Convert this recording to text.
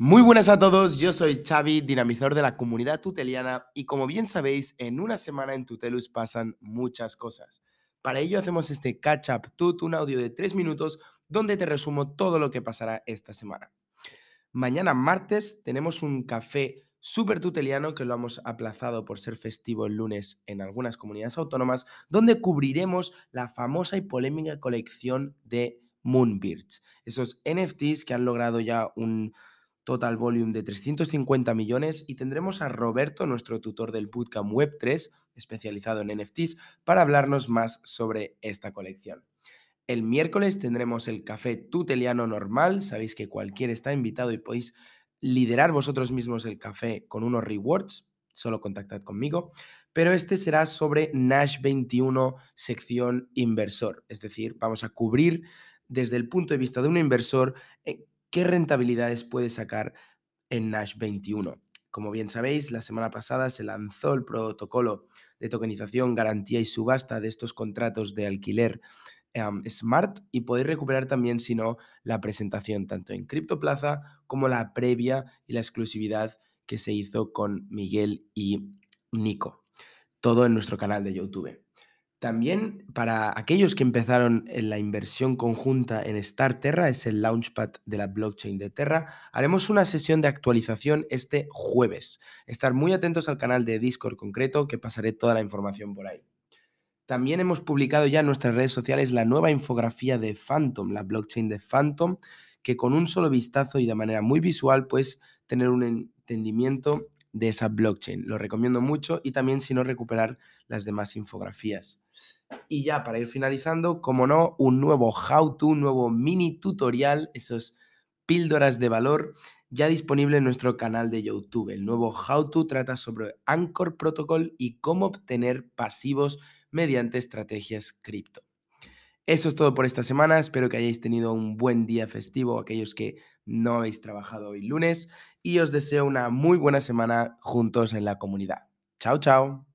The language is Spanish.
Muy buenas a todos, yo soy Xavi, dinamizador de la comunidad tuteliana y como bien sabéis, en una semana en Tutelus pasan muchas cosas. Para ello hacemos este Catch Up Tut, un audio de 3 minutos donde te resumo todo lo que pasará esta semana. Mañana martes tenemos un café súper tuteliano que lo hemos aplazado por ser festivo el lunes en algunas comunidades autónomas, donde cubriremos la famosa y polémica colección de Moonbirds, esos NFTs que han logrado ya un total volume de 350 millones y tendremos a Roberto, nuestro tutor del Bootcamp Web 3, especializado en NFTs, para hablarnos más sobre esta colección. El miércoles tendremos el café tuteliano normal, sabéis que cualquiera está invitado y podéis liderar vosotros mismos el café con unos rewards, solo contactad conmigo, pero este será sobre Nash 21 sección inversor, es decir, vamos a cubrir desde el punto de vista de un inversor eh, ¿Qué rentabilidades puede sacar en Nash 21? Como bien sabéis, la semana pasada se lanzó el protocolo de tokenización, garantía y subasta de estos contratos de alquiler Smart y podéis recuperar también, si no, la presentación tanto en CryptoPlaza como la previa y la exclusividad que se hizo con Miguel y Nico. Todo en nuestro canal de YouTube. También para aquellos que empezaron en la inversión conjunta en Star Terra, es el launchpad de la blockchain de Terra, haremos una sesión de actualización este jueves. Estar muy atentos al canal de Discord concreto, que pasaré toda la información por ahí. También hemos publicado ya en nuestras redes sociales la nueva infografía de Phantom, la blockchain de Phantom, que con un solo vistazo y de manera muy visual puedes tener un entendimiento de esa blockchain. Lo recomiendo mucho y también si no recuperar las demás infografías. Y ya para ir finalizando, como no, un nuevo how to, un nuevo mini tutorial, esos píldoras de valor ya disponible en nuestro canal de YouTube. El nuevo how to trata sobre Anchor Protocol y cómo obtener pasivos mediante estrategias cripto. Eso es todo por esta semana. Espero que hayáis tenido un buen día festivo, aquellos que no habéis trabajado hoy lunes, y os deseo una muy buena semana juntos en la comunidad. Chao, chao.